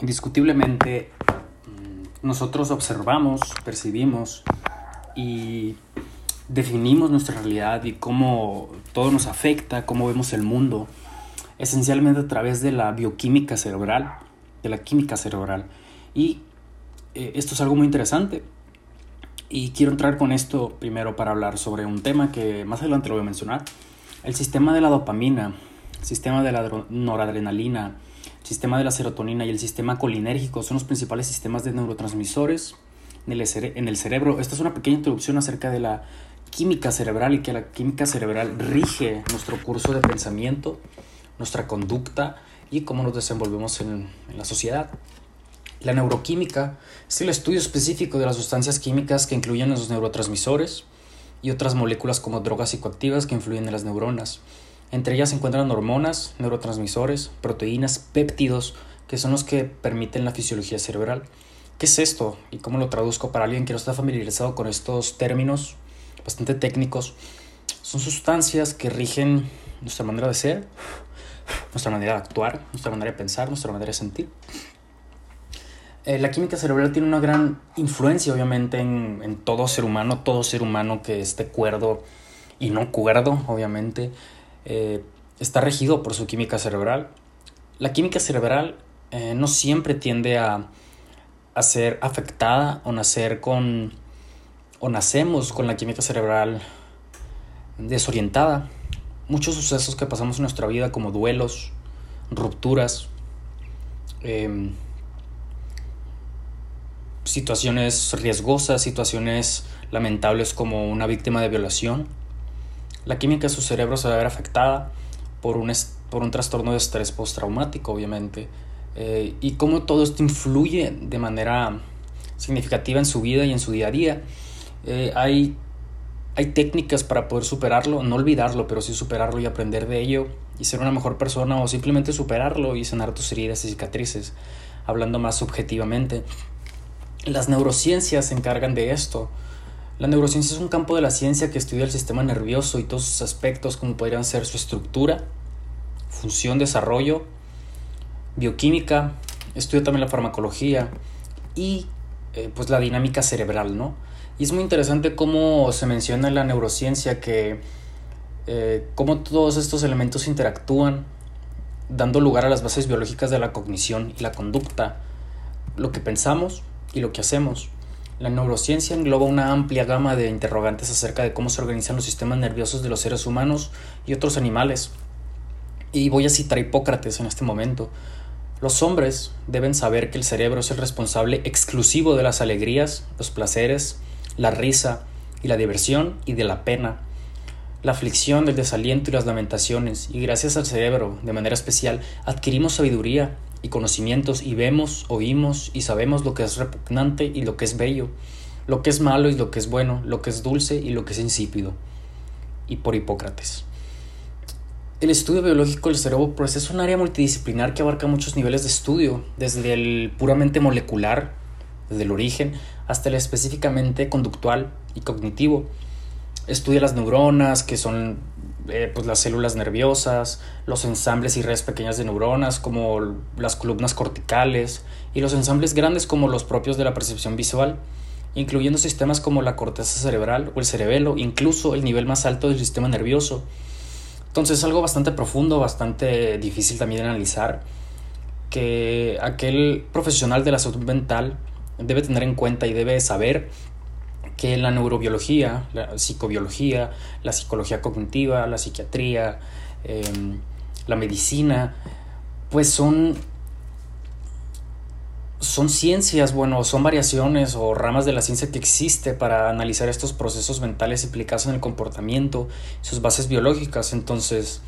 indiscutiblemente mm, nosotros observamos, percibimos y definimos nuestra realidad y cómo todo nos afecta, cómo vemos el mundo, esencialmente a través de la bioquímica cerebral, de la química cerebral. Y eh, esto es algo muy interesante. Y quiero entrar con esto primero para hablar sobre un tema que más adelante lo voy a mencionar. El sistema de la dopamina, el sistema de la noradrenalina, sistema de la serotonina y el sistema colinérgico son los principales sistemas de neurotransmisores en el, el cerebro. Esta es una pequeña introducción acerca de la química cerebral y que la química cerebral rige nuestro curso de pensamiento, nuestra conducta y cómo nos desenvolvemos en, en la sociedad. La neuroquímica es el estudio específico de las sustancias químicas que incluyen los neurotransmisores y otras moléculas como drogas psicoactivas que influyen en las neuronas. Entre ellas se encuentran hormonas, neurotransmisores, proteínas, péptidos, que son los que permiten la fisiología cerebral. ¿Qué es esto y cómo lo traduzco para alguien que no está familiarizado con estos términos bastante técnicos? Son sustancias que rigen nuestra manera de ser, nuestra manera de actuar, nuestra manera de pensar, nuestra manera de sentir. Eh, la química cerebral tiene una gran influencia, obviamente, en, en, todo ser humano, todo ser humano que esté cuerdo y no cuerdo, obviamente, eh, está regido por su química cerebral. La química cerebral eh, no siempre tiende a, ser afectada o nacer con o nacemos con la química cerebral desorientada. Muchos sucesos que pasamos en nuestra vida como duelos, rupturas, eh, situaciones riesgosas, situaciones lamentables como una víctima de violación. La química de su cerebro se va a ver afectada por un, por un trastorno de estrés postraumático, obviamente. Eh, y cómo todo esto influye de manera significativa en su vida y en su día a día. Eh, hay, hay técnicas para poder superarlo, no olvidarlo, pero sí superarlo y aprender de ello y ser una mejor persona o simplemente superarlo y sanar tus heridas y cicatrices, hablando más subjetivamente. Las neurociencias se encargan de esto. La neurociencia es un campo de la ciencia que estudia el sistema nervioso y todos sus aspectos como podrían ser su estructura, función, desarrollo, bioquímica, estudia también la farmacología y eh, pues la dinámica cerebral, ¿no? Y es muy interesante cómo se menciona en la neurociencia que eh, cómo todos estos elementos interactúan dando lugar a las bases biológicas de la cognición y la conducta, lo que pensamos, y lo que hacemos. La neurociencia engloba una amplia gama de interrogantes acerca de cómo se organizan los sistemas nerviosos de los seres humanos y otros animales. Y voy a citar a Hipócrates en este momento. Los hombres deben saber que el cerebro es el responsable exclusivo de las alegrías, los placeres, la risa y la diversión y de la pena, la aflicción, el desaliento y las lamentaciones, y gracias al cerebro, de manera especial, adquirimos sabiduría y conocimientos y vemos, oímos y sabemos lo que es repugnante y lo que es bello, lo que es malo y lo que es bueno, lo que es dulce y lo que es insípido. Y por Hipócrates. El estudio biológico del cerebro pues, es un área multidisciplinar que abarca muchos niveles de estudio, desde el puramente molecular, desde el origen, hasta el específicamente conductual y cognitivo. Estudia las neuronas, que son eh, pues las células nerviosas, los ensambles y redes pequeñas de neuronas como las columnas corticales y los ensambles grandes como los propios de la percepción visual, incluyendo sistemas como la corteza cerebral o el cerebelo, incluso el nivel más alto del sistema nervioso. Entonces es algo bastante profundo, bastante difícil también de analizar, que aquel profesional de la salud mental debe tener en cuenta y debe saber que la neurobiología, la psicobiología, la psicología cognitiva, la psiquiatría, em, la medicina, pues son, son ciencias, bueno, son variaciones o ramas de la ciencia que existe para analizar estos procesos mentales implicados en el comportamiento, sus bases biológicas. Entonces,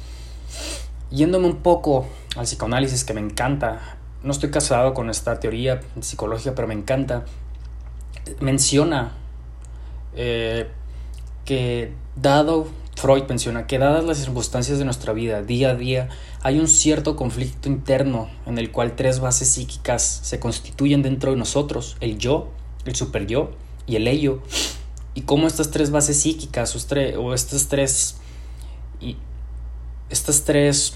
yéndome un poco al psicoanálisis que me encanta, no estoy casado con esta teoría psicológica, pero me encanta, menciona eh, que dado, Freud menciona que dadas las circunstancias de nuestra vida día a día, hay un cierto conflicto interno en el cual tres bases psíquicas se constituyen dentro de nosotros, el yo, el super yo y el ello, y cómo estas tres bases psíquicas o, estas tres y estas tres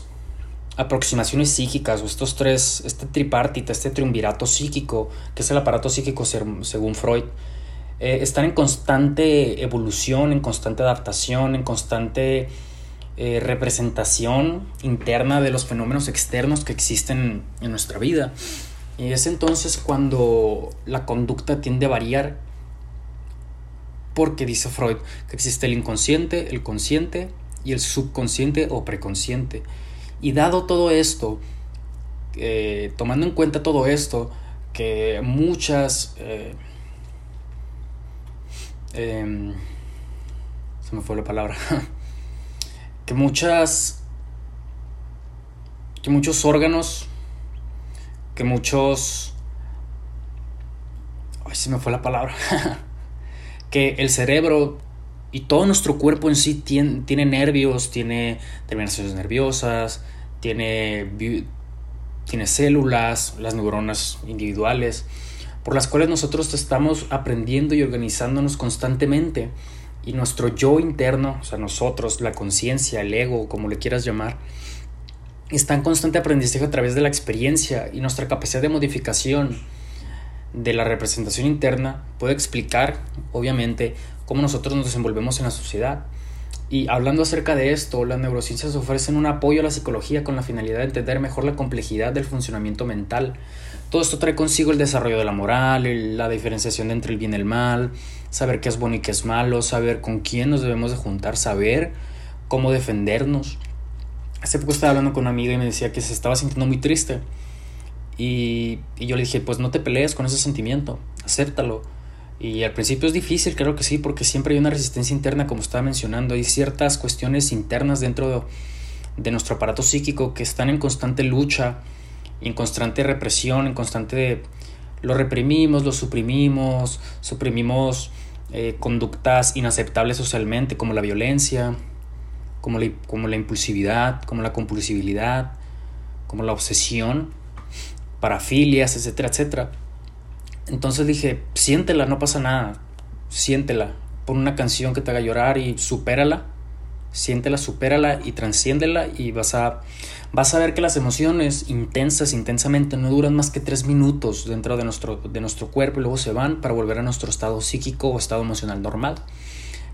aproximaciones psíquicas o estos tres, este tripartita, este triunvirato psíquico, que es el aparato psíquico según Freud, eh, están en constante evolución, en constante adaptación, en constante eh, representación interna de los fenómenos externos que existen en nuestra vida. Y es entonces cuando la conducta tiende a variar, porque dice Freud que existe el inconsciente, el consciente y el subconsciente o preconsciente. Y dado todo esto, eh, tomando en cuenta todo esto, que muchas... Eh, em, se me fue la palabra. que muchas... que muchos órganos, que muchos... Ay, se me fue la palabra. que el cerebro y todo nuestro cuerpo en sí tiene, tiene nervios, tiene terminaciones nerviosas, tiene, tiene células, las neuronas individuales, por las cuales nosotros estamos aprendiendo y organizándonos constantemente. Y nuestro yo interno, o sea, nosotros, la conciencia, el ego, como le quieras llamar, está en constante aprendizaje a través de la experiencia y nuestra capacidad de modificación de la representación interna puede explicar, obviamente, cómo nosotros nos desenvolvemos en la sociedad. Y hablando acerca de esto, las neurociencias ofrecen un apoyo a la psicología con la finalidad de entender mejor la complejidad del funcionamiento mental. Todo esto trae consigo el desarrollo de la moral, la diferenciación entre el bien y el mal, saber qué es bueno y qué es malo, saber con quién nos debemos de juntar, saber cómo defendernos. Hace poco estaba hablando con una amiga y me decía que se estaba sintiendo muy triste. Y, y yo le dije, pues no te pelees con ese sentimiento, acéptalo y al principio es difícil, creo que sí, porque siempre hay una resistencia interna, como estaba mencionando. Hay ciertas cuestiones internas dentro de, nuestro aparato psíquico que están en constante lucha, en constante represión, en constante... Lo reprimimos, lo suprimimos, suprimimos eh, conductas inaceptables socialmente, como la violencia, como la, como la impulsividad, como la compulsividad, como la obsesión, parafilias, etcétera, etcétera. Entonces dije, siéntela, no pasa nada, siéntela, pon una canción que te haga llorar y supérala, siéntela, supérala y transciéndela y vas a, vas a ver que las emociones intensas, intensamente, no duran más que tres minutos dentro de nuestro, de nuestro cuerpo y luego se van para volver a nuestro estado psíquico o estado emocional normal.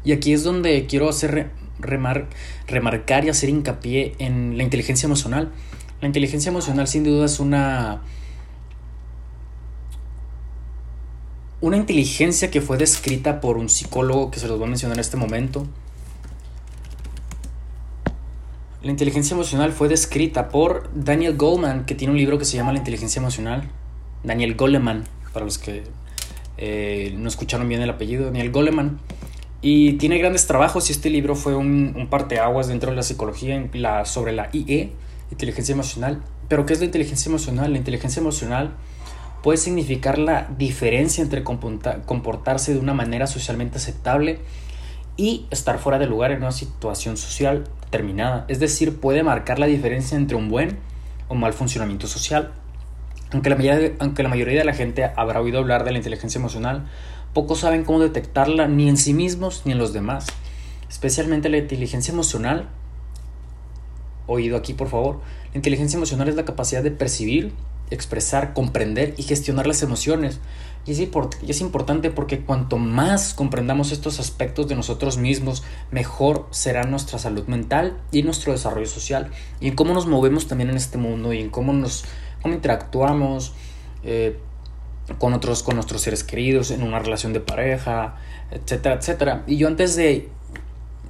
Y aquí es donde quiero hacer remarcar y hacer hincapié en la inteligencia emocional. La inteligencia emocional sin duda es una una inteligencia que fue descrita por un psicólogo que se los voy a mencionar en este momento. La inteligencia emocional fue descrita por Daniel Goleman, que tiene un libro que se llama La inteligencia emocional. Daniel Goleman, para los que eh, no escucharon bien el apellido, Daniel Goleman. Y tiene grandes trabajos y este libro fue un, un parteaguas dentro de la psicología sobre la IE, inteligencia emocional. Pero ¿qué es la inteligencia emocional? La inteligencia emocional puede significar la diferencia entre comportarse de una manera socialmente aceptable y estar fuera de lugar en una situación social determinada. Es decir, puede marcar la diferencia entre un buen o mal funcionamiento social. Aunque la, mayoría, aunque la mayoría de la gente habrá oído hablar de la inteligencia emocional, pocos saben cómo detectarla ni en sí mismos ni en los demás. Especialmente la inteligencia emocional. Oído aquí, por favor. La inteligencia emocional es la capacidad de percibir, expresar, comprender y gestionar las emociones. Y es, importante porque cuanto más comprendamos estos aspectos de nosotros mismos, mejor será nuestra salud mental y nuestro desarrollo social. Y en cómo nos movemos también en este mundo y en cómo nos cómo interactuamos eh, con otros, con nuestros seres queridos, en una relación de pareja, etcétera, etcétera. Y yo antes de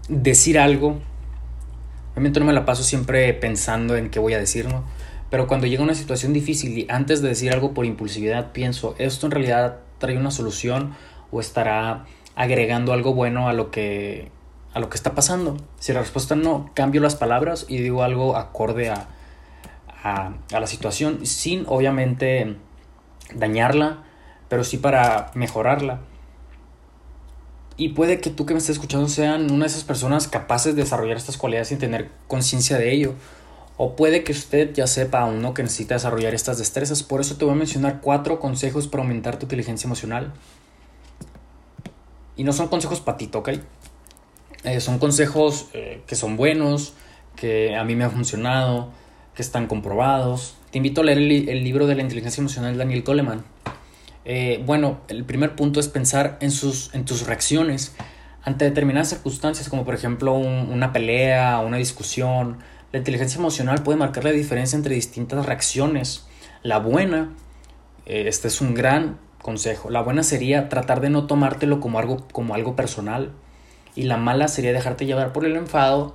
decir algo, obviamente no me la paso siempre pensando en qué voy a decir, ¿no? Pero cuando llega una situación difícil y antes de decir algo por impulsividad pienso, ¿esto en realidad trae una solución o estará agregando algo bueno a lo que, a lo que está pasando? Si la respuesta no, cambio las palabras y digo algo acorde a, a, la situación, sin obviamente dañarla, pero sí para mejorarla. Y puede que tú que me estés escuchando sean una de esas personas capaces de desarrollar estas cualidades sin tener conciencia de ello. O puede que usted ya sepa aún no que necesita desarrollar estas destrezas. Por eso te voy a mencionar cuatro consejos para aumentar tu inteligencia emocional. Y no son consejos patito, ¿ok? Eh, son consejos eh, que son buenos, que a mí me han funcionado, que están comprobados. Te invito a leer el, libro de la inteligencia emocional de Daniel Goleman. Eh, bueno, el primer punto es pensar en, sus, en tus reacciones ante determinadas circunstancias, como por ejemplo una pelea, una discusión. La inteligencia emocional puede marcar la diferencia entre distintas reacciones. La buena, eh, este es un gran consejo, la buena sería tratar de no tomártelo como algo, como algo personal. Y la mala sería dejarte llevar por el enfado,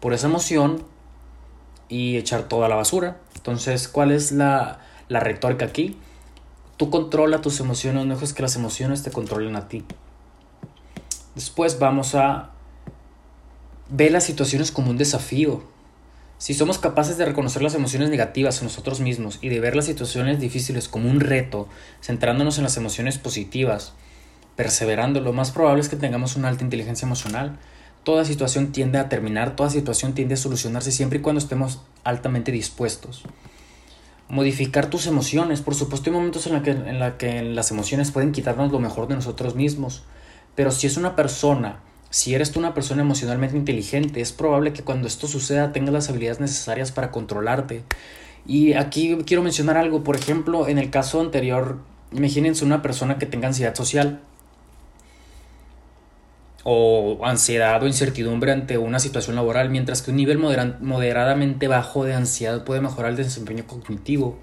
por esa emoción y echar toda la basura. Entonces, ¿cuál es la, la retórica aquí? Tú controla tus emociones, no dejes que las emociones te controlen a ti. Después vamos a ver las situaciones como un desafío. Si somos capaces de reconocer las emociones negativas en nosotros mismos y de ver las situaciones difíciles como un reto, centrándonos en las emociones positivas, perseverando, lo más probable es que tengamos una alta inteligencia emocional. Toda situación tiende a terminar, toda situación tiende a solucionarse siempre y cuando estemos altamente dispuestos. Modificar tus emociones. Por supuesto hay momentos en los que, la que las emociones pueden quitarnos lo mejor de nosotros mismos. Pero si es una persona, si eres tú una persona emocionalmente inteligente, es probable que cuando esto suceda tengas las habilidades necesarias para controlarte. Y aquí quiero mencionar algo, por ejemplo, en el caso anterior, imagínense una persona que tenga ansiedad social o ansiedad o incertidumbre ante una situación laboral, mientras que un nivel moderadamente bajo de ansiedad puede mejorar el desempeño cognitivo.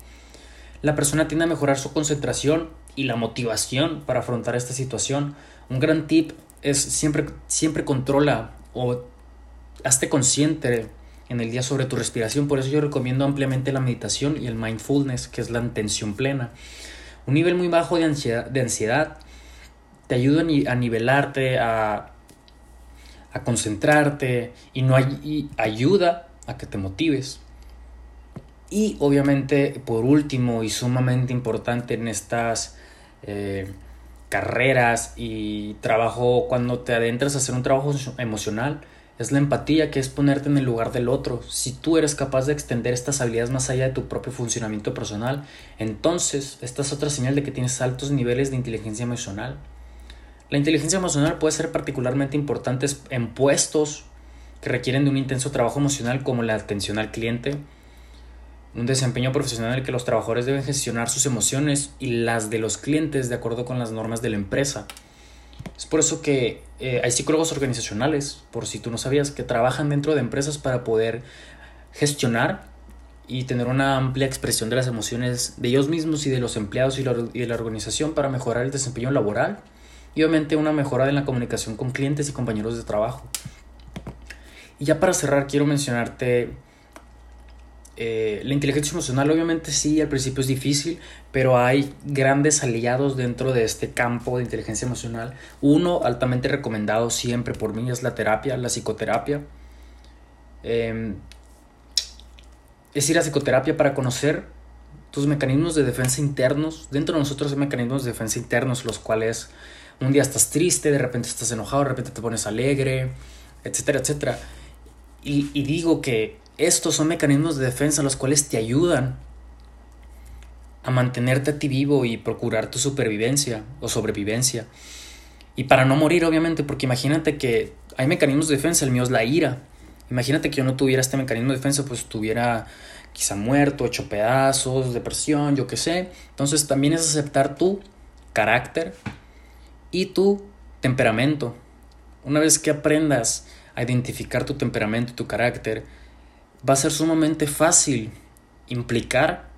La persona tiende a mejorar su concentración y la motivación para afrontar esta situación. Un gran tip es siempre, siempre controla o hazte consciente en el día sobre tu respiración. Por eso yo recomiendo ampliamente la meditación y el mindfulness, que es la atención plena. Un nivel muy bajo de ansiedad, de ansiedad te ayuda a nivelarte, a, a concentrarte y, no hay, ayuda a que te motives. Y obviamente, por último y sumamente importante en estas eh, carreras y trabajo, cuando te adentras a hacer un trabajo emocional, es la empatía, que es ponerte en el lugar del otro. Si tú eres capaz de extender estas habilidades más allá de tu propio funcionamiento personal, entonces esta es otra señal de que tienes altos niveles de inteligencia emocional. La inteligencia emocional puede ser particularmente importante en puestos que requieren de un intenso trabajo emocional como la atención al cliente, un desempeño profesional en el que los trabajadores deben gestionar sus emociones y las de los clientes de acuerdo con las normas de la empresa. Es por eso que eh, hay psicólogos organizacionales, por si tú no sabías, que trabajan dentro de empresas para poder gestionar y tener una amplia expresión de las emociones de ellos mismos y de los empleados y, de la organización para mejorar el desempeño laboral y obviamente una mejora en la comunicación con clientes y compañeros de trabajo. Y ya para cerrar quiero mencionarte eh, la inteligencia emocional obviamente sí, al principio es difícil, pero hay grandes aliados dentro de este campo de inteligencia emocional. Uno altamente recomendado siempre por mí es la terapia, la psicoterapia. Em, es ir a psicoterapia para conocer tus mecanismos de defensa internos. Dentro de nosotros hay mecanismos de defensa internos, los cuales un día estás triste, de repente estás enojado, de repente te pones alegre, etcétera, etcétera. Y, y digo que estos son mecanismos de defensa los cuales te ayudan a mantenerte a ti vivo y procurar tu supervivencia o sobrevivencia. Y para no morir, obviamente, porque imagínate que hay mecanismos de defensa, el mío es la ira. Imagínate que yo no tuviera este mecanismo de defensa, pues estuviera quizá muerto, hecho pedazos, depresión, yo qué sé. Entonces también es aceptar tu carácter y tu temperamento. Una vez que aprendas a identificar tu temperamento y tu carácter, va a ser sumamente fácil implicar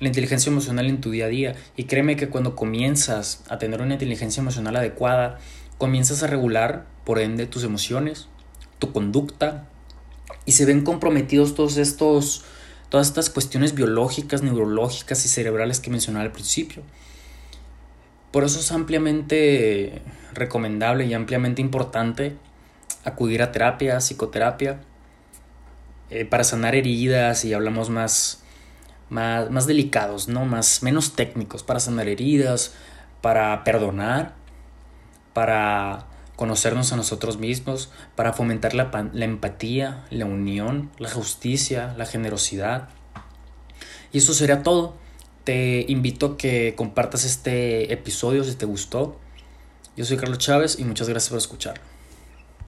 la inteligencia emocional en tu día a día. Y créeme que cuando comienzas a tener una inteligencia emocional adecuada, comienzas a regular, por ende, tus emociones, tu conducta, y se ven comprometidos todos estos, todas estas cuestiones biológicas, neurológicas y cerebrales que mencionaba al principio. Por eso es ampliamente recomendable y ampliamente importante acudir a terapia, psicoterapia, eh, para sanar heridas y hablamos más, más, más delicados, ¿no? Más, menos técnicos, para sanar heridas, para perdonar, para conocernos a nosotros mismos, para fomentar la, empatía, la unión, la justicia, la generosidad. Y eso sería todo. Te invito a que compartas este episodio si te gustó. Yo soy Carlos Chávez y muchas gracias por escuchar.